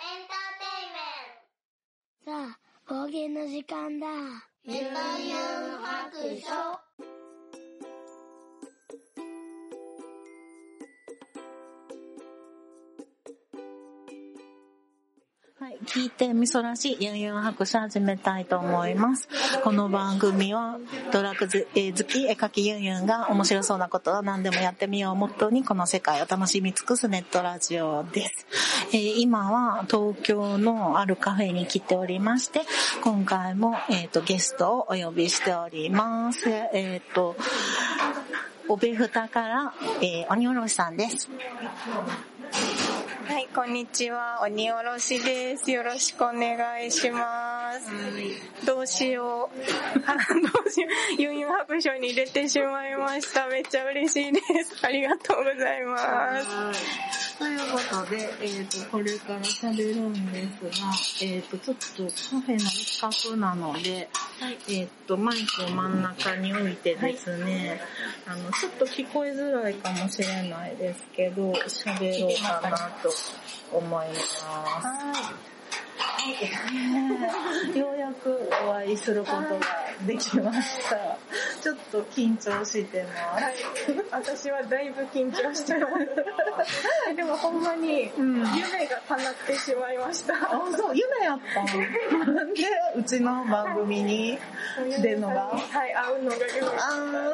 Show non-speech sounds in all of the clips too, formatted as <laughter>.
エンターテイメントさあ、冒険の時間だ。メタヤン白書聞いてみそらしいユンユン白書始めたいと思います。この番組はドラッグ好き絵描きユンユンが面白そうなことは何でもやってみようをモットーにこの世界を楽しみ尽くすネットラジオです。えー、今は東京のあるカフェに来ておりまして、今回も、えーと、ゲストをお呼びしております。えっ、ー、と、おべふたから、えー、鬼おろしさんです。はい、こんにちは。鬼おろしです。よろしくお願いします。どうしよう。<laughs> どうしよう。ユンユン白書に入れてしまいました。めっちゃ嬉しいです。ありがとうございます。ということで、えっ、ー、と、これから喋るんですが、えっ、ー、と、ちょっとカフェの一角なので、はい、えっ、ー、と、マイクを真ん中に置いてですね、はい、あの、ちょっと聞こえづらいかもしれないですけど、喋ろうかなと思います。はい。<laughs> ようやくお会いすることができました。ちょっと緊張してます。はい、私はだいぶ緊張してます。<laughs> でもほんまに夢が叶ってしまいました。あ、そう、夢やったなんでうちの番組に出るのが？はい、会うのが夢あ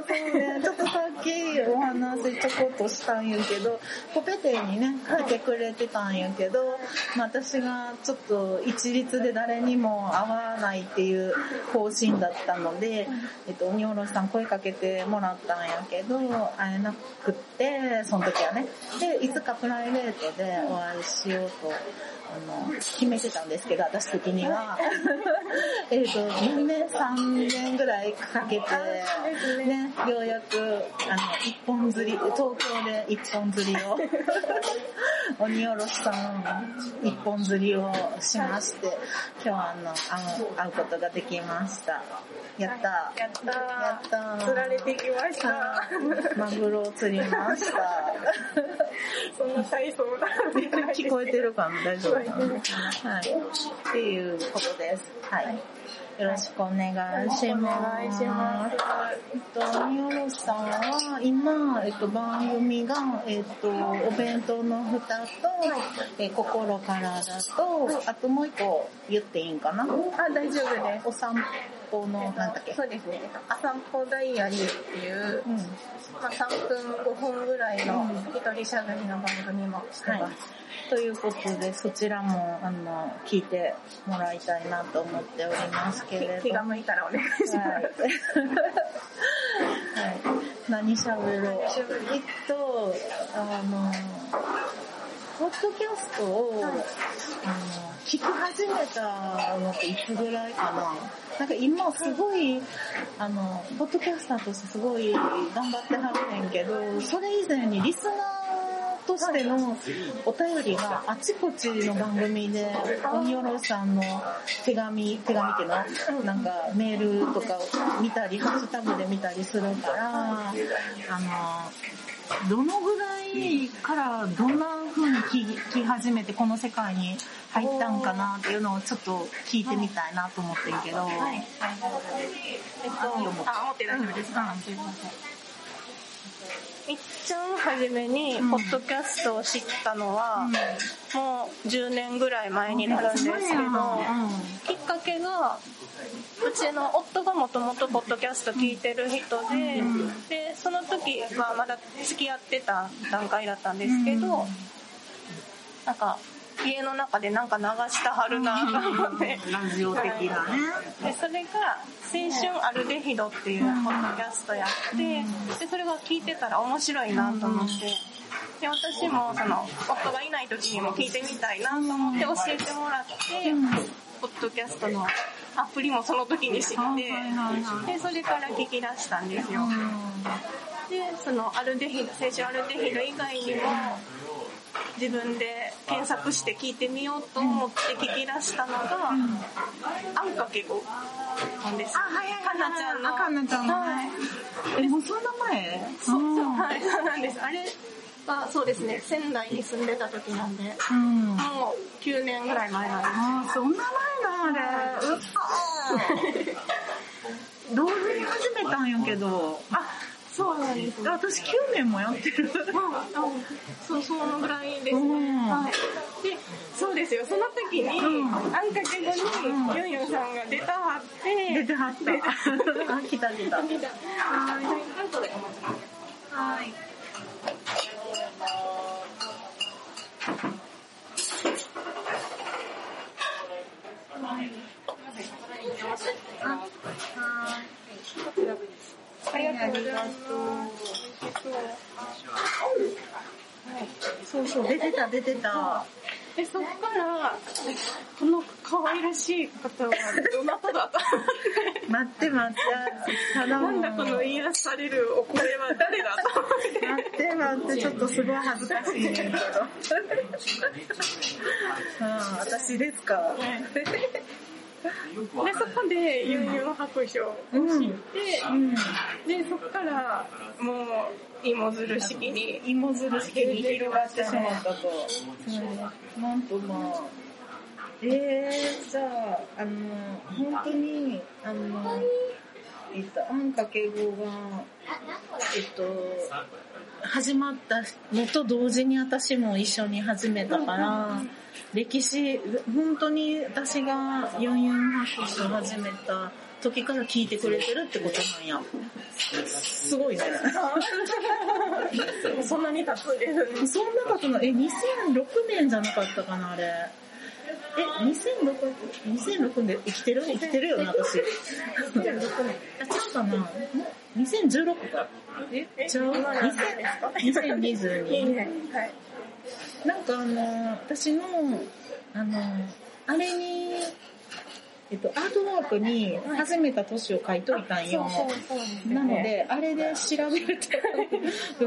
あ、そうね。ちょっとさっきお話ちょこっとしたんやけど、コペテにね、来てくれてたんやけど、まあ、私がちょっと一律で誰にも会わないっていう方針だったので、えっと、鬼おろしさん声かけてもらったんやけど、会えなくって、その時はね。で、いつかプライベートでお会いしようとあの、決めてたんですけど、私的には。<laughs> えっと、2年、3年ぐらいかけて、ね、ようやく、あの、一本釣り、東京で一本釣りを、<laughs> 鬼おろしさん、一本釣りをしまして、今日はあの、会うことができました。やった。やったやった釣られてきました。マグロを釣りました。<laughs> そんな体操聞こえてるかな？大丈夫？はい。っていうことです。はい。よろしくお願いします。お願いします。えっと、みおろさんは、今、えっと、番組が、えっと、お弁当の蓋と、え心からだと、あともう一個言っていいんかな？あ、大丈夫です。お散歩の、なんだっけ？そうですね。あ散歩ダイアリーっていう、うん、まあ、3分5分ぐらいの一人喋りの番組もしてます。はいということで、そちらも、あの、聞いてもらいたいなと思っておりますけれど。気が向いたらお願いします。はい。はい、何喋ろう。えっと、あの、ポッドキャストを、はい、あの、聞き始めたのっていつぐらいかななんか今すごい、あの、ポッドキャスターとしてすごい頑張ってはるねんけど、それ以前にリスナーとしてのお便りがあちこちの番組で、鬼おろさんの手紙、手紙っていうのなんかメールとかを見たり、ハッシュタグで見たりするから、あの、どのぐらいからどんな風に聞き始めてこの世界に入ったんかなっていうのをちょっと聞いてみたいなと思ってるけど。はい。えっと、あ、思って大丈夫ですか、すい。ません。いっちゃん初めに、ポッドキャストを知ったのは、もう10年ぐらい前になるんですけど、きっかけが、うちの夫がもともとポッドキャスト聞いてる人で、で、その時はまだ付き合ってた段階だったんですけど、なんか、家の中でなんか流したはるなと思って。ラジオ的な。ね。で、それが、青春アルデヒドっていうポッドキャストやって、で、それが聞いてたら面白いなと思って、で、私もその、夫がいない時にも聞いてみたいなと思って教えてもらって、ポッドキャストのアプリもその時に知って、で、それから聞き出したんですよ。で、そのアルデヒド、青春アルデヒド以外にも、自分で検索して聞いてみようと思って聞き出したのが、あんかけごなんです。あ、はいはいかなちゃんの。かなちゃんの。はい。え、もうそんな前？そうそう、はい、そうなんです。あれは、そうですね、仙台に住んでた時なんで、うん、もう9 9年ぐらい前なんです。ああ、そんな前だ、あれ。うっそ <laughs> 同時に始めたんやけど。あ、そうなんですね。私9年もやってる。そう、そのぐらいですね。うんはい。で、そうですよ。その時に、うんあんかけ後に、ユンユンさんが出たはって、出てはった。あ、来た来た。はい。後でお待ちはい。ありがとうございます。そうそう、出てた出てた。で、そっから、この可愛らしい方はどなただ待って待って。ただなんだこの癒されるお声は誰だと。待って待って、ちょっとすごい恥ずかしいねんけど。<laughs> ああ、私ですか？で、そこでユンユン白書を知って、うん。で、そっから、もう、芋づる式に、芋づる式に広がってしまったと。うん、なんとまあ。えー、じゃあ、あの、本当に、あの、えっと、あんかけ語が、えっと、始まったのと同時に私も一緒に始めたから、歴史、本当に私がユンユン白書を始めた時から聞いてくれてるってことなんや。すごいね。そんなに経つんですね。そんなことない、え、2006年じゃなかったかな、あれ。え、2006、2006年生きてる？生きてるよな、私。2006年。あ、ちゃうかな ?2016 か。え、ちゃう？今何年ですか？いい ?2022。ね。はい。なんかあの、私の、あの、あれに、えっと、アートワークに始めた年を書いといたんよ。なので、あれで調べると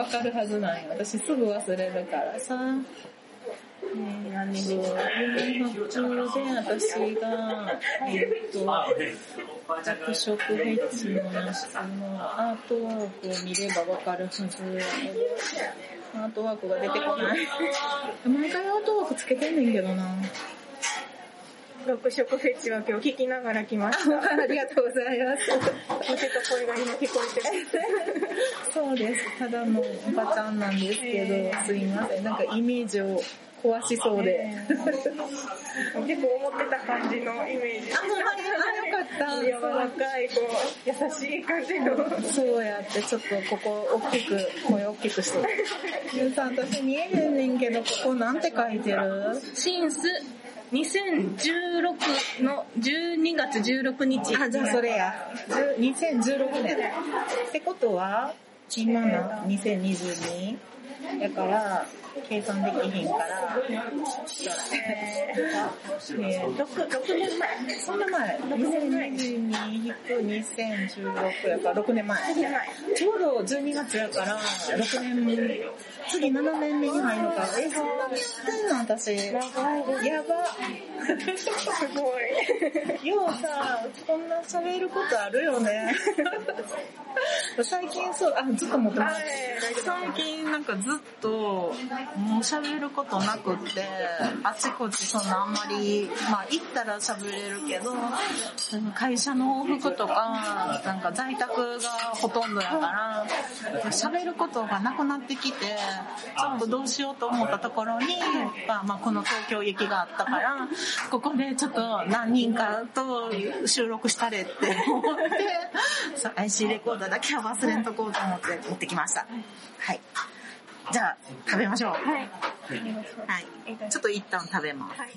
わかるはずなんよ。私すぐ忘れるからさ。えー、何度、4中で私が、えっと、着色フェッチの質のアートワークを見ればわかるはずアートワークが出てこない。毎回アートワークつけてんねんけどな。六色フェチは今日聞きながら来ました。<laughs> ありがとうございます。聞いてた声が今聞こえてます。そうです。ただのおばちゃんなんですけど、すいません。なんかイメージを壊しそうで。結構思ってた感じのイメージ。あ、ほんまにあ、よかった。柔らかい、こう、優しい感じの。そうやって、ちょっとここ大きく、声大きくして。ゆうさん、私見えへんねんけど、ここなんて書いてる？シンス2016の12月16日。あ、じゃあそれや。2016年。ってことは、今の 2022? だから、計算できひんから、えー、<laughs> 6, 6年前。そんな前。2022引く2016やから6年前。ちょうど12月やから、6年、次7年目に入るのか。え、そんなにやってんの私。やば。すごい。<laughs> ようさ、こんな喋ることあるよね。<laughs> 最近そう、あ、ずっと持ってます。最近なんかずっと、もう喋ることなくって、あちこちそんなあんまり、まあ行ったら喋れるけど、会社の往復とか、なんか在宅がほとんどやから、喋ることがなくなってきて、ちょっとどうしようと思ったところに、まあまあこの東京行きがあったから、ここでちょっと何人かと収録したれって思って、IC レコーダーだけは忘れんとこうと思って持ってきました。はい。じゃあ、食べましょう。はい。はい。ちょっと一旦食べます。はい。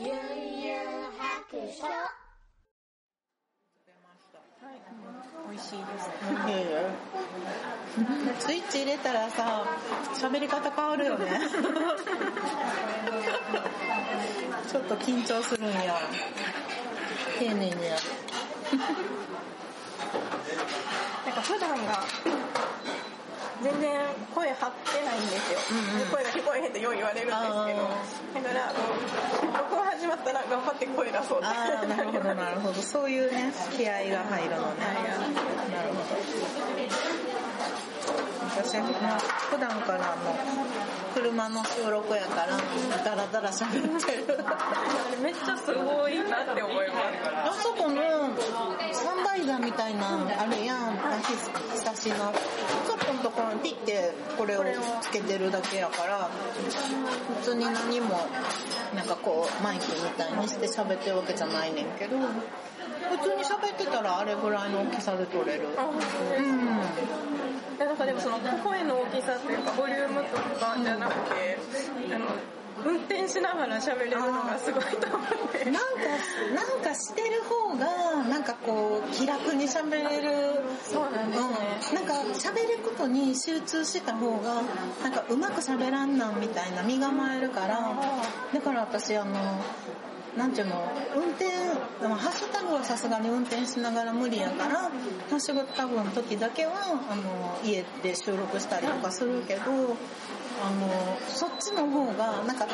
ゆんゆん白書美味しいです。スイッチ入れたらさ、喋り方変わるよね。<laughs> ちょっと緊張するんや。丁寧にやる。なんか普段が全然声張ってないんですよ。うんうん声が聞こえへんってよう言われるんですけど、だから録音始まったら頑張って声出そうって。なるほど、なるほど。そういうね、気合が入るのね。なるほど。私も普段からの車の収録やからダラダラ喋ってる。あれめっちゃすごいなって思いますあそこのサンバイザーみたいなあれやん足差しのちょっとのところにピッてこれをつけてるだけやから普通に何もなんかこうマイクみたいにして喋ってるわけじゃないねんけど普通に喋ってたらあれぐらいの大きさで撮れる。うんなんかでもその声の大きさというかボリュームとかじゃなくて、あの運転しながら喋れるのがすごいと思ってなんか、なんかしてる方が、なんかこう、気楽に喋れる。そうなんですねうん。なんか喋ることに集中した方が、なんかうまく喋らんなんみたいな身構えるから、だから私あの、なんていうの、運転、でもハッシュタグはさすがに運転しながら無理やから、ハッシュタグの時だけは、あの、家で収録したりとかするけど、あの、そっちの方が、なんか、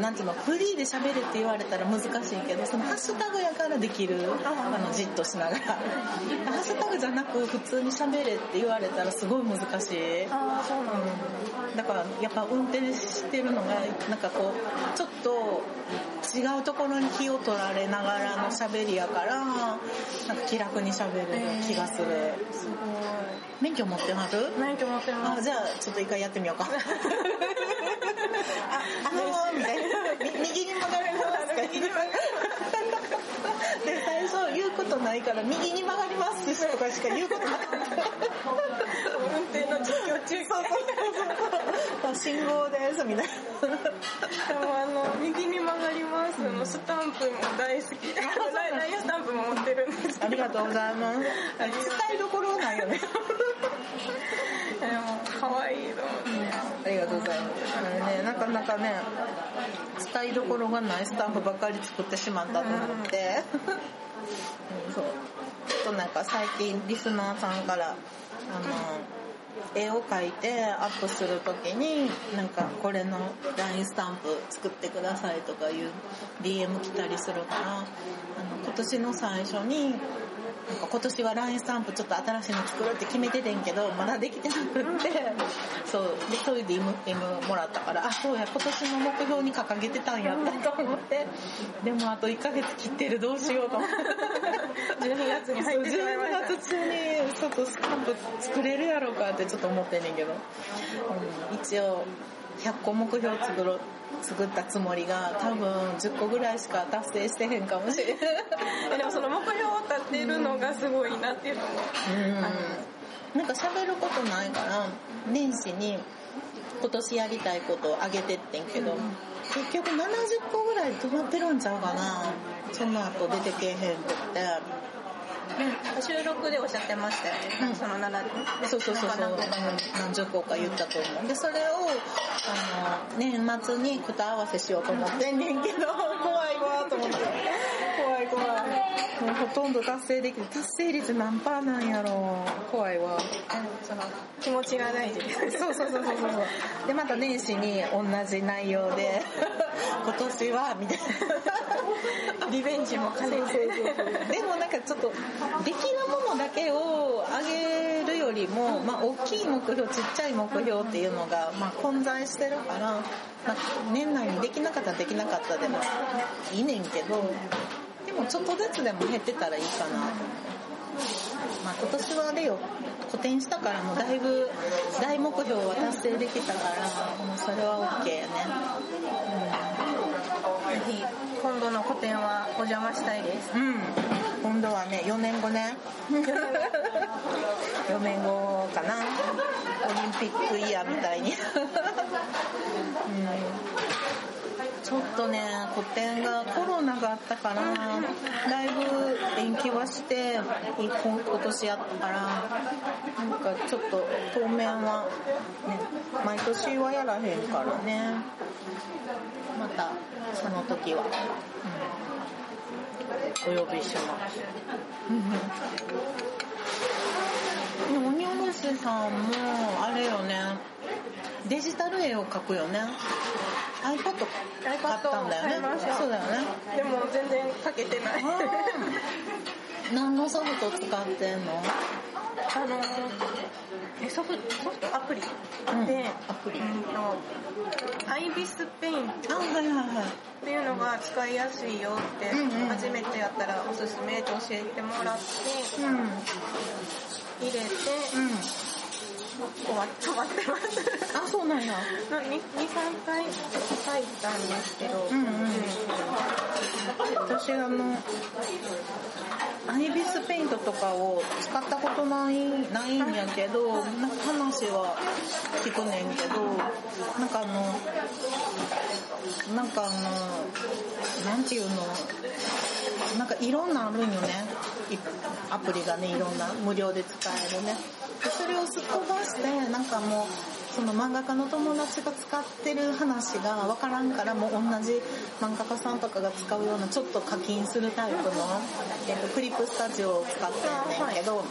なんていうの、フリーで喋れって言われたら難しいけど、そのハッシュタグやからできる、あの、じっとしながら。<laughs> ハッシュタグじゃなく普通に喋れって言われたらすごい難しい。ああそうなんだ。だからやっぱ運転してるのがなんかこうちょっと違うところに気を取られながらの喋りやからなんか気楽に喋れる気がする、すご免許持ってはるい免許持ってます。あじゃあちょっと一回やってみようか。<laughs> ああのー、みたいな。<laughs> み <laughs> 右に曲がります右に曲がりますで最初言うことないから右に曲がりますって人とかしか言うことなかった運転の実況中継そうそうそう信号ですみたいなでもあの右に曲がりますのスタンプも大好きライラインスタンプも持ってるんですありがとうございます伝えどころないよねでも可愛いと思ってありがとうございますあれねなかなかね伝えどころがないスタンプばっかり作ってしまったと思って、うんそう。ちょっとなんか最近リスナーさんからあの絵を描いてアップする時になんかこれの LINE スタンプ作ってくださいとかいう DM 来たりするからあの今年の最初に今年は LINE スタンプちょっと新しいの作るって決めててんけどまだできてなくってそう。でそれで M, M もらったからあそうや今年の目標に掲げてたんやったと思ってでもあと1ヶ月切ってるどうしようと思って。<laughs> 12月に入ってしまいました。12月中にちょっとスタンプ作れるやろうかってちょっと思ってんねんけど、うん、一応100個目標作ろう作ったつもりが多分10個ぐらいしか達成してへんかもしれん。え <laughs> でもその目標を立てるのがすごいなっていうのも。うん。なんか喋ることないから年始に今年やりたいことをあげてってんけど、結局70個ぐらい止まってるんちゃうかな。その後出てけえへんくって収録でおっしゃってましたよね、うんその7でそうそうそうそう、うん何十個か言ったと思う。でそれをあの年末に答え合わせしようと思ってんねんけど怖いわと思ってもうほとんど達成できる達成率何パーなんやろ怖いわ。その気持ちが大事。ですそうそうそうそうそう。でまた年始に同じ内容で <laughs> 今年はみたいな。リベンジも兼ねて。でもなんかちょっとできるものだけを上げるよりも、まあ、大きい目標ちっちゃい目標っていうのが、まあ、混在してるから、まあ、年内にできなかったらできなかったでもいいねんけどでもちょっとずつでも減ってたらいいかなとまあ、今年はあれよ。古典したからもうだいぶ大目標は達成できたからもうそれは OK やね。ぜひ今度の個展はお邪魔したいです。うん。今度はね4年後ね。<laughs> 4年後かな。オリンピックイヤーみたいに、<laughs> <laughs> うん、ちょっとね個展がコロナがあったからだいぶ延期はして今年やったからなんかちょっと当面はね毎年はやらへんからね。またその時は、うん、お呼びします。でも鬼おろしさんもあれよね。デジタル絵を描くよね。iPad 買ったんだよね。そうだよね。でも全然かけてない。何のソフト使ってんの？あのえソフトソフトアプリ。で、アプリ。うんとアイビスペイント。っていうのが使いやすいよって、うんうん。初めてやったらおすすめって教えてもらってうん。うん。入れて、終わ止まってます。あ、そうなんや。2、2 3回書いたんですけど、うんうん私あの、アイビスペイントとかを使ったことない、ないんやけど、なんか話は聞くねんけど、なんかあの、なんかあの、なんていうの、なんかいろんなあるんよね。いアプリがね、いろんな無料で使えるね。それをすっ飛ばして、なんかもう、その漫画家の友達が使ってる話がわからんからもう同じ漫画家さんとかが使うようなちょっと課金するタイプの、えっと、クリップスタジオを使ってるんねんけど、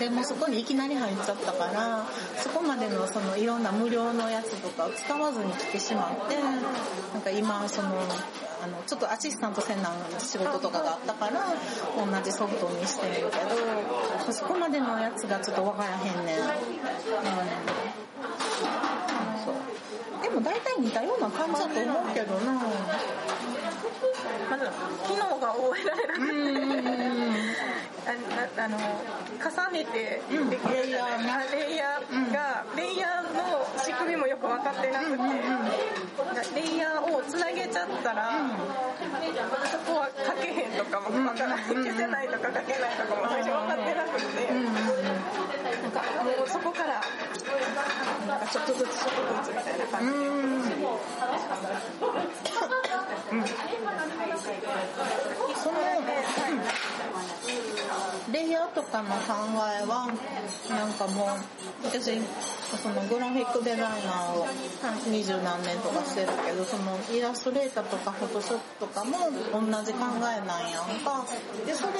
でもそこにいきなり入っちゃったから、そこまでのそのいろんな無料のやつとかを使わずに来てしまって、なんか今その、あの、ちょっとアシスタントせんなん仕事とかがあったから、同じソフトにしてるけど、そこまでのやつがちょっとわからへんねん。うんそう。でも大体似たような感じだと思うけどな。まず機能が覚えられなくて。<laughs> あの重ねてうんできるレイヤーレイヤーが、レイヤーの仕組みもよく分かってなくて、レイヤーをつなげちゃったら、そこは書けへんとかも分からない、消せないとか書けないとかも最初分かってなくて、なんかもうそこからなんかちょっとずつちょっとずつみたいな感じで。うん。その、レイヤーとかの考えは、なんかもう、私、そのグラフィックデザイナーを二十何年とかしてるけど、そのイラストレーターとかフォトショップとかも同じ考えなんやんか。で、それで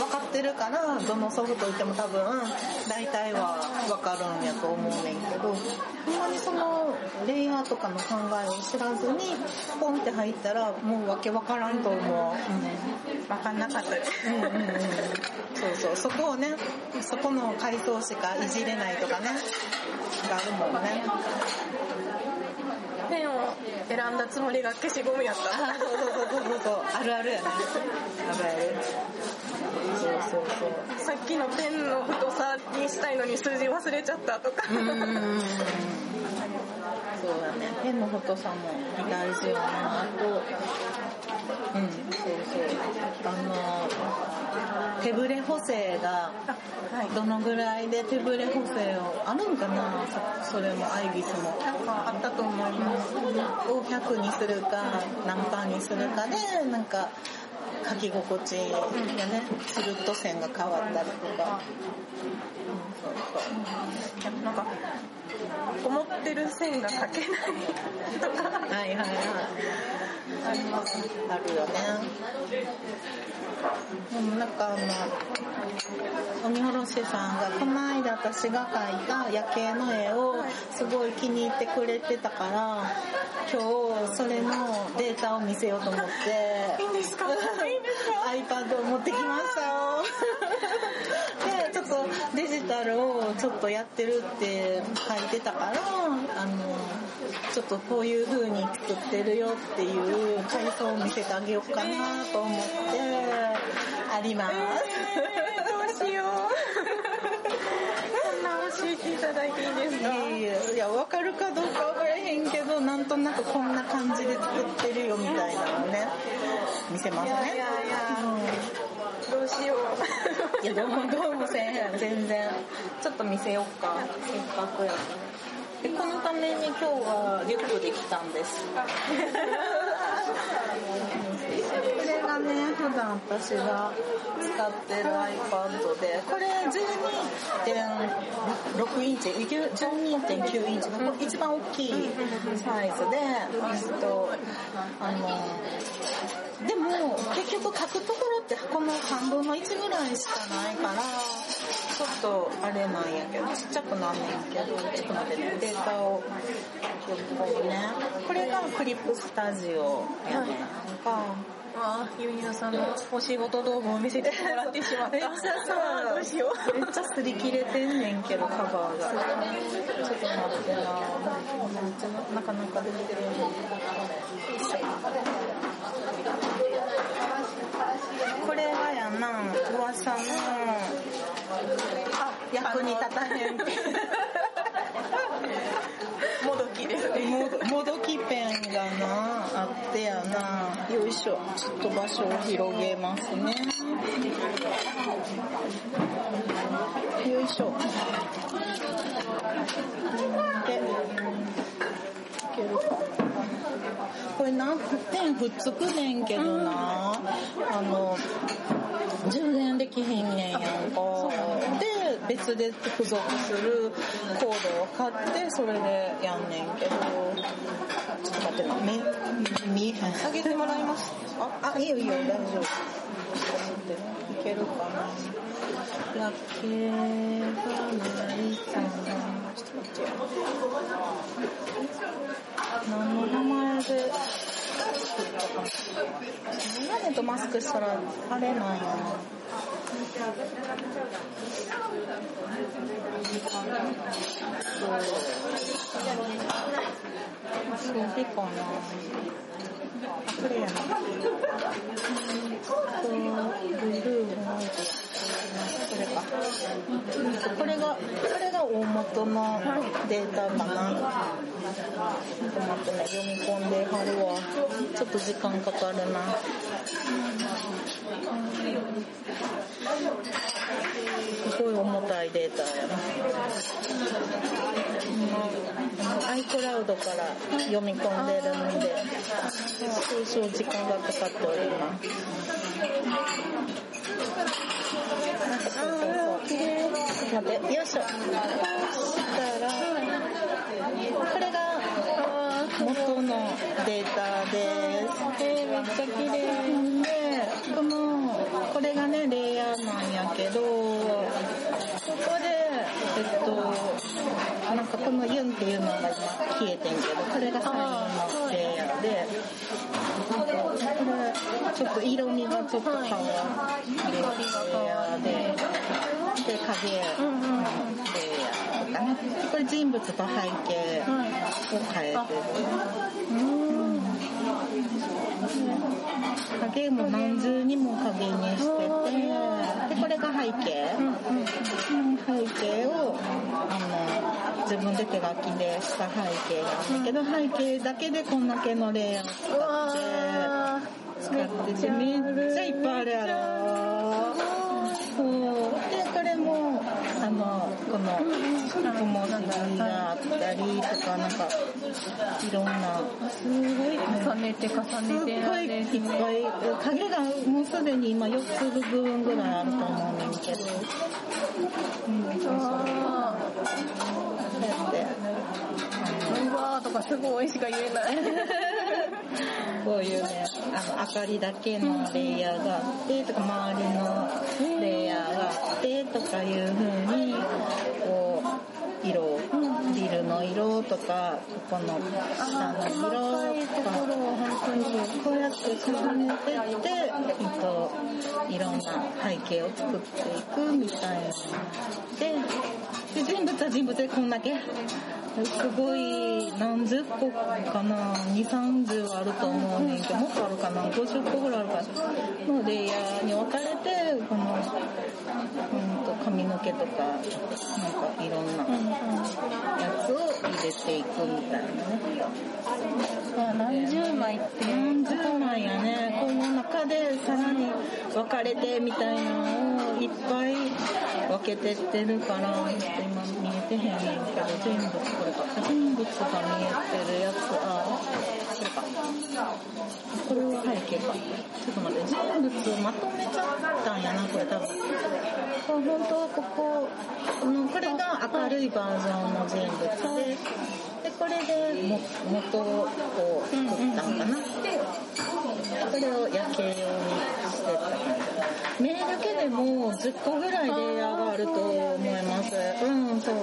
分かってるから、どのソフトいても多分、大体は分かるんやと思うねんけど、ほんまにそのレイヤーとかの考えを知らずに、ポンって入ったら、もうわけわからんと思う。分かんなかったです。うん。うんうんうん。そうそう、そこをね、そこの回答しかいじれないとかね、があるもんね。ペンを選んだつもりが消しゴムやった。あ、そうそうそうそうそう、あるあるやね。あるある。そうそうそう。さっきのペンの太さにしたいのに数字忘れちゃったとか。そうだね。ペンの太さも大事よな。あと、うん、そうそう。あの、手ブレ補正が、はい。どのぐらいで手ブレ補正を、あるんかなそそれも、アイビスも。なんかあったと思います。を100にするか、何パーにするかで、なんか、書き心地がね、つるっと線が変わったりとか。うん、そうそう。なんか、思ってる線が描けないとか。はいはいはい。あります。あるよね。でもなんかあの、鬼おろしさんがこの間私が描いた夜景の絵をすごい気に入ってくれてたから、今日それのデータを見せようと思って、いいんですか？いいんですか？iPad を持ってきましたよ。<laughs> で、ちょっとデジタルをちょっとやってるって書いてたから、あの、ちょっとこういう風に作ってるよっていう階層を見せてあげようかなと思って、あります。どうしよう。こんな教えていただいていいですか？いや、わかるかどうかわからへんけど、なんとなくこんな感じで作ってるよみたいなのね、見せますね。いやいやいやうんどうしよう。いや、どうもどうもせえへん、全然。ちょっと見せようか。せっかくやから。で、このために今日はリュックで来たんです。これがね、普段私が使ってる iPad で、これ12.6インチ、12.9インチの一番大きいサイズで、えっと、あの、でも、結局書くところってこの半分の1ぐらいしかないから、ょっとあれなんやけど、ちっちゃくなんねんけど、ちょっと待ってね、データをね。これがクリップスタジオやねんか。あゆいなさんのお仕事道具を見せてもらってしまった。めっちゃさ、どうしよう。めっちゃ擦り切れてんねんけど、カバーが。ちょっと待ってな。なかなか出てる。これはやな、噂の、あ、役に立たへん。もどきですね。ももどきペンがな、あってやな。よいしょ。ちょっと場所を広げますね。よいしょ。で、いけるか。これな、ペンくっつくねんけどな、あの、充電できひんねんやんか。で、別で付属するコードを買って、それでやんねんけど、ちょっと待ってな、目、見えへん。あげてもらいます？あ、あ、いいよいいよ、大丈夫。ちょっと待ってね、いけるかな。夜景がないかな。ちょっと待ってよ。何の名前で作ったかな。メガネとマスクしたら、あれなんやな。そう。それかな。あ、これやな。と、ブルーホワイト。これか。これが、これが大元のデータかな。ちょっと待ってね、読み込んではるわ。ちょっと時間かかるな。いデータやな。iCloud から読み込んでるんで、少々時間がかかっております。あー、綺麗。待って、よいしょ。そしたら、これが元のデータです。えー、めっちゃ綺麗。で、この、これがね、レイヤーなんやけど、ここで、えっと、なんかこのユンっていうのが今消えてんけど、これが最後のレイヤーで、これ、ちょっと色味がちょっと変わって、レイヤーで、で、影、レイヤーとかね。これ人物と背景を変えてる。影も何重にも影にしてて、で、これが背景。背景を、あの、自分で手書きでした背景なんだけど、背景だけでこんだけのレイヤーを使って、使ってて、めっちゃいっぱいあるやろ。これも、あの、この、小文字があったりとか、なんか、いろんな、すごい重ねて重ねてごいいっぱい、影がもうすでに今4つ部分ぐらいあると思うんだけど、うん、そうそう。あこうやって、うわーとかすごいしか言えない。こういうね、あの、明かりだけのレイヤーがあって、とか、周りのレイヤーがあって、とかいう風に、こう、色を、ビルの色とか、ここの下の色とか、こうやって重ねてって、えっと、いろんな背景を作っていくみたいな。で、で人物は人物でこんだけ？すごい何十個かな？2、30あると思うねんけど、もっとあるかな ?50 個ぐらいあるかなのレイヤーに分かれて、この、うんと髪の毛とか、なんかいろんなやつを入れていくみたいなね。あ何十枚って？何十枚やね。この中でさらに分かれてみたいなのをいっぱい分けてってるから、ちょっと今見えてへんねんけど、全部これか。人物が見えてるやつ、あ、これか。これは背景か。ちょっと待って、人物まとめちゃったんやな、これ多分。これ本当はここ、このこれが明るいバージョンの人物で、で、これでも元を作ったんかな。これを夜景用にしてた。目だけでも10個ぐらいレイヤーがあると思います。うん、そう。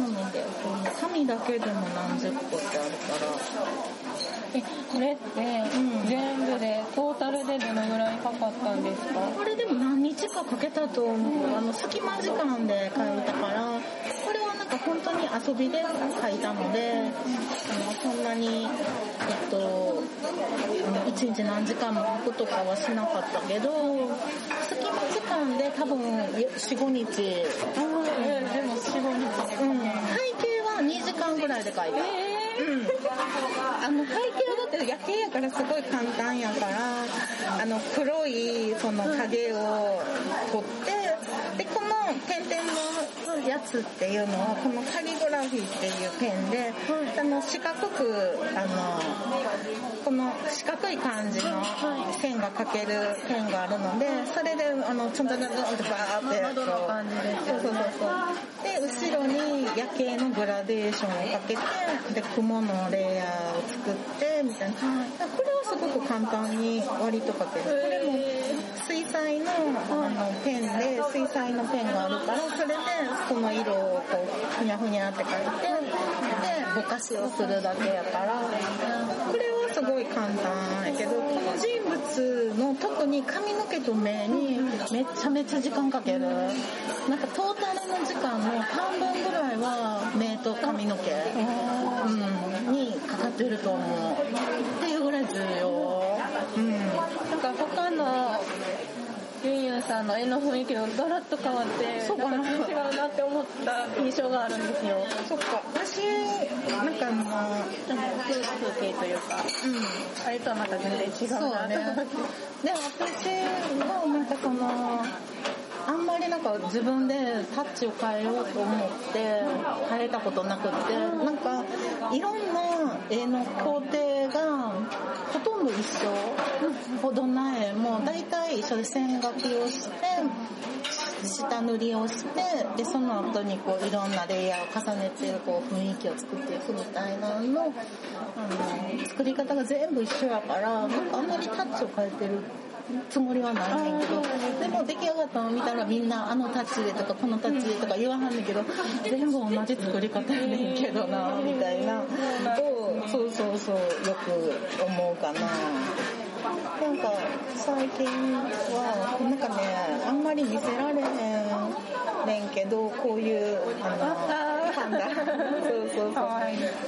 なので、この紙だけでも何十個ってあるから、え、これって、ん全部で、トータルでどのぐらいかかったんですか？これでも何日かかけたと思う。あの、隙間時間で書いたから、本当に遊びで書いたので、あの、そんなに、えっと、一日何時間も書くとかはしなかったけど、隙間時間で多分4、5日、えでも、4、5日で。うん、背景は2時間ぐらいで書いた。うん、あの背景はだって夜景やからすごい簡単やからあの黒いその影を取って点々のやつっていうのはこのカリグラフィーっていうペンで、あの四角くあのこの四角い感じの線が描けるペンがあるのでそれであのちょんちょんちょんちょんってバーって窓の感じですそうそうそうそう。で後ろに夜景のグラデーションをかけてで雲のレイヤーを作ってみたいな。これはすごく簡単に割と描ける。これも水彩のあのペンで水彩のペンがあるからそれでその色をこうふにゃふにゃって描いてでぼかしをするだけやからこれはすごい簡単やけどこの人物の特に髪の毛と目にめちゃめちゃ時間かける。なんかトータルの時間の半分ぐらいは目と髪の毛、うん、にかかってると思う。っていうぐらい重要。うん。なんか他のユンユンさんの絵の雰囲気のガラッと変わって、そうかな。なんか違うなって思った印象があるんですよ。そっか。私なんかあの風景というか、うん。あれとはまた全然違うそうねなって。で私もなんかそのあんまりなんか自分でタッチを変えようと思って変えたことなくってなんかいろんな絵の工程がほとんど一緒ほどな絵もう大体一緒で線描きをして下塗りをしてでその後にこういろんなレイヤーを重ねてこう雰囲気を作っていくみたいなののあの作り方が全部一緒やからなんかあんまりタッチを変えてるつもりはないねんけどでも出来上がったの見たらみんなあのタッチでとかこのタッチでとか言わはんねんけど全部同じ作り方やねんけどなみたいな。をそうそうそうよく思うかな。なんか最近はなんかねあんまり見せられへんねんけどこういうあのパンダ。そうそうそう。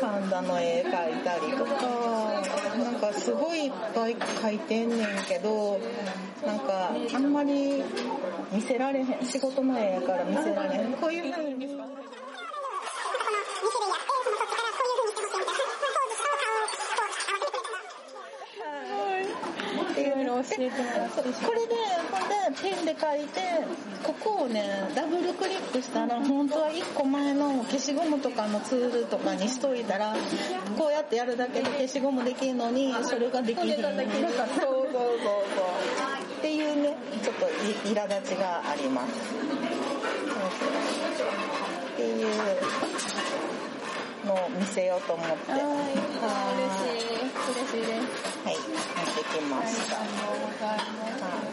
パンダの絵描いたりとか。なんかすごいいっぱい描いてんねんけどなんかあんまり見せられへん。仕事の絵やから見せられへん。こういう風に見せられへんれでほんでペンで書いてここをねダブルクリックしたら本当は1個前の消しゴムとかのツールとかにしといたらこうやってやるだけで消しゴムできるのにそれができひんそうそうそうそう。っていうねちょっとい苛立ちがあります。そうそう。っていうのを見せようと思って。はい、は嬉しい、嬉しいです。い。はい。持ってきました。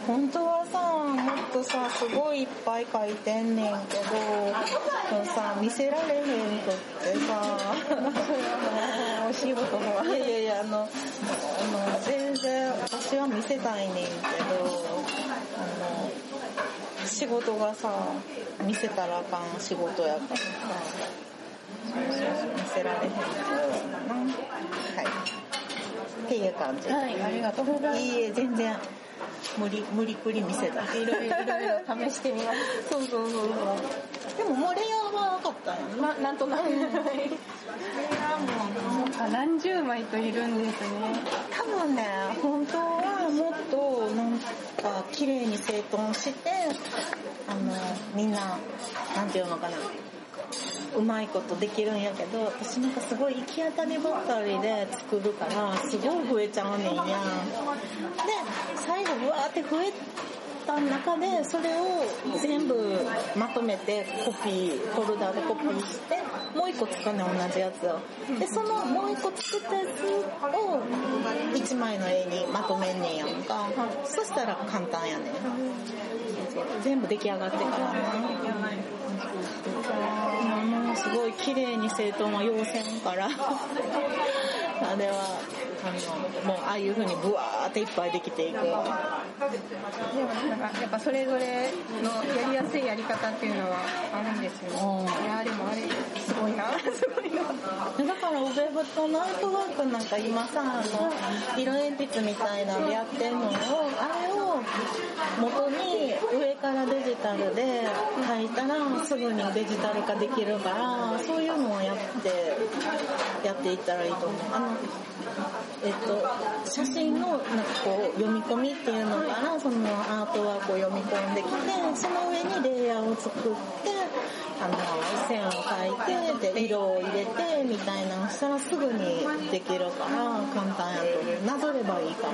本当はさもっとさすごいいっぱい書いてんねんけどでもさ見せられへんとってさ。お仕事のいやいやいやあのあの全然私は見せたいねんけどあの仕事がさ見せたらあかん仕事やからさ見せられへんからなはいっていう感じはい、ありがとうございいいえ、全然、無理、無理くり見せた。ます。いろいろ、試してみます。そうそうそうそう。でも、モレアは分かったんやな。ま、なんとなく。あ何十枚といるんですね。多分ね、本当はもっと、なんか、綺麗に整頓して、あの、みんな、なんていうのかな。うまいことできるんやけど、私なんかすごい行き当たりばったりで作るから、すごい増えちゃうねんや。で、最後、うわーって増えた中で、それを全部まとめてコピー、フォルダでコピーして、もう一個作るね、同じやつを。で、そのもう一個作ったやつを一枚の絵にまとめんねんやんか。そしたら簡単やねん。全部出来上がってからな。もすごい綺麗に整頓は要線から、<laughs> あれは。あのもうああいうふうにブワーっていっぱいできていく。でもなんかやっぱそれぞれのやりやすいやり方っていうのはあるんですよ、うん。いやでもあれすごいな。すごいなだからウェブとナイトワークなんか今さあの色鉛筆みたいなんでやってんのをあれを元に上からデジタルで書いたらすぐにデジタル化できるからそういうのをやってやっていったらいいと思う。あのえっと写真のなんかこう読み込みっていうのからそのアートワークを読み込んできてその上にレイヤーを作ってあの線を描いてで色を入れてみたいなのしたらすぐにできるから簡単やと思う。なぞればいいかも。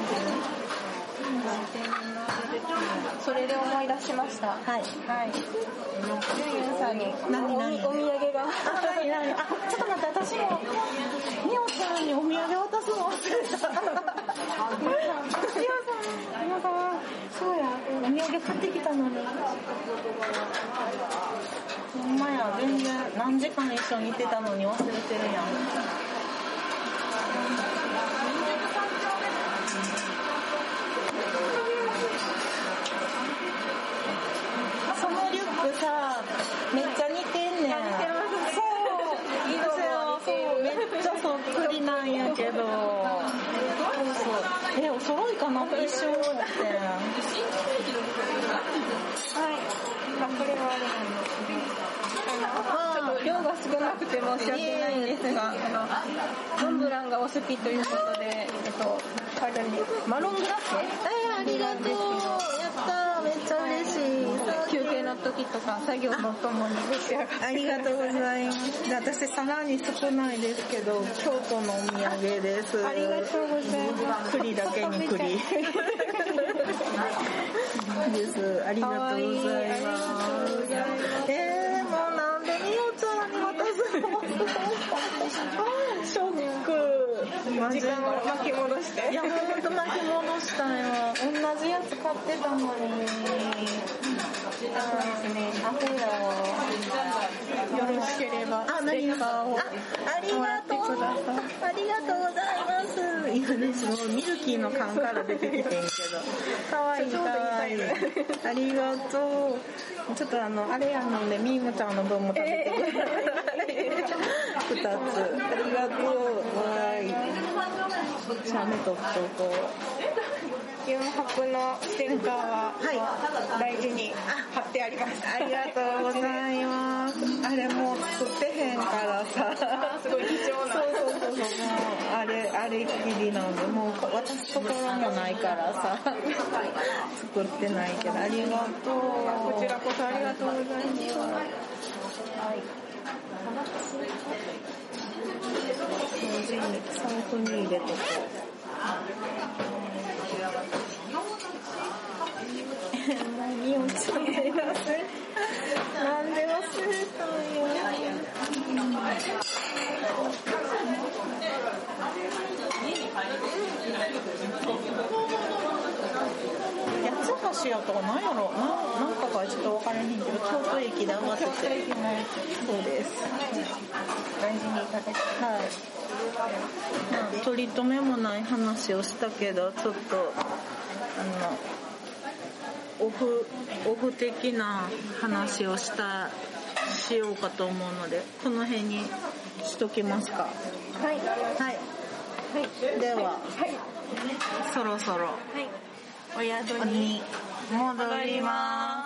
それで思い。出しましたはい。はい。ユンユンさんに何何？おお土産が。あ何何？あちょっと待って私もみおちゃんにお土産渡すの忘れた。みおさんみおさんそうやお土産買ってきたのに。ほんまや全然何時間一緒にいてたのに忘れてるやんんやけど。そう。そうえお揃いかな一瞬思って。はい。あこれはあれなんですねちょっと量が少なくて申し訳ないんですがあのモンブランがお好きということでえっとあるんでマロングラッセえー、ありがとう。やったー。めっちゃ嬉しい。休憩の時とか作業のともに召し上がってありがとうございます。私さらに少ないですけど、京都のお土産です。ありがとうございます栗だけに栗。です。ありがとうございます。えー、もうなんでみおちゃんに渡すの？<laughs> マジ時間を巻き戻して。いや、ほんと巻き戻したよ。同じやつ買ってたのに。そうですねアホや。よろしければあ、何ッカーをあ、ありがとう。ありがとうございます。今ね、そのミルキーの缶から出てきてんけど。かわいいかわいい。ありがとう。ちょっとあの、あれやので、みーもちゃんの分も食べてくだ。さい。二つ。ありがとう。シャメとっとこ4泊のステッカーははい大事に貼ってあります。う。ありがとうございます。あれもう作ってへんからさ。すごい貴重なそうそうそうそう、もう、あれ、あれっきりなんで、もう渡すところもないからさ、作ってないけど、ありがとう。こちらこそありがとうございます。はい。同時に財布に入れとこう。もう、みおちゃません。なんで。八つ橋やと何やろななんかがちょっと分からへんけど京都駅で上がっててそうです大事にいただきはい、まあ、取り留めもない話をしたけどちょっとあのオフオフ的な話をしたしようかと思うのでこの辺にしときますかはい。はいはい。でははい。そろそろはい。お宿にに戻ります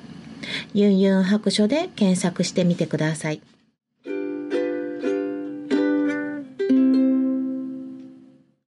ユンユン白書で検索してみてください。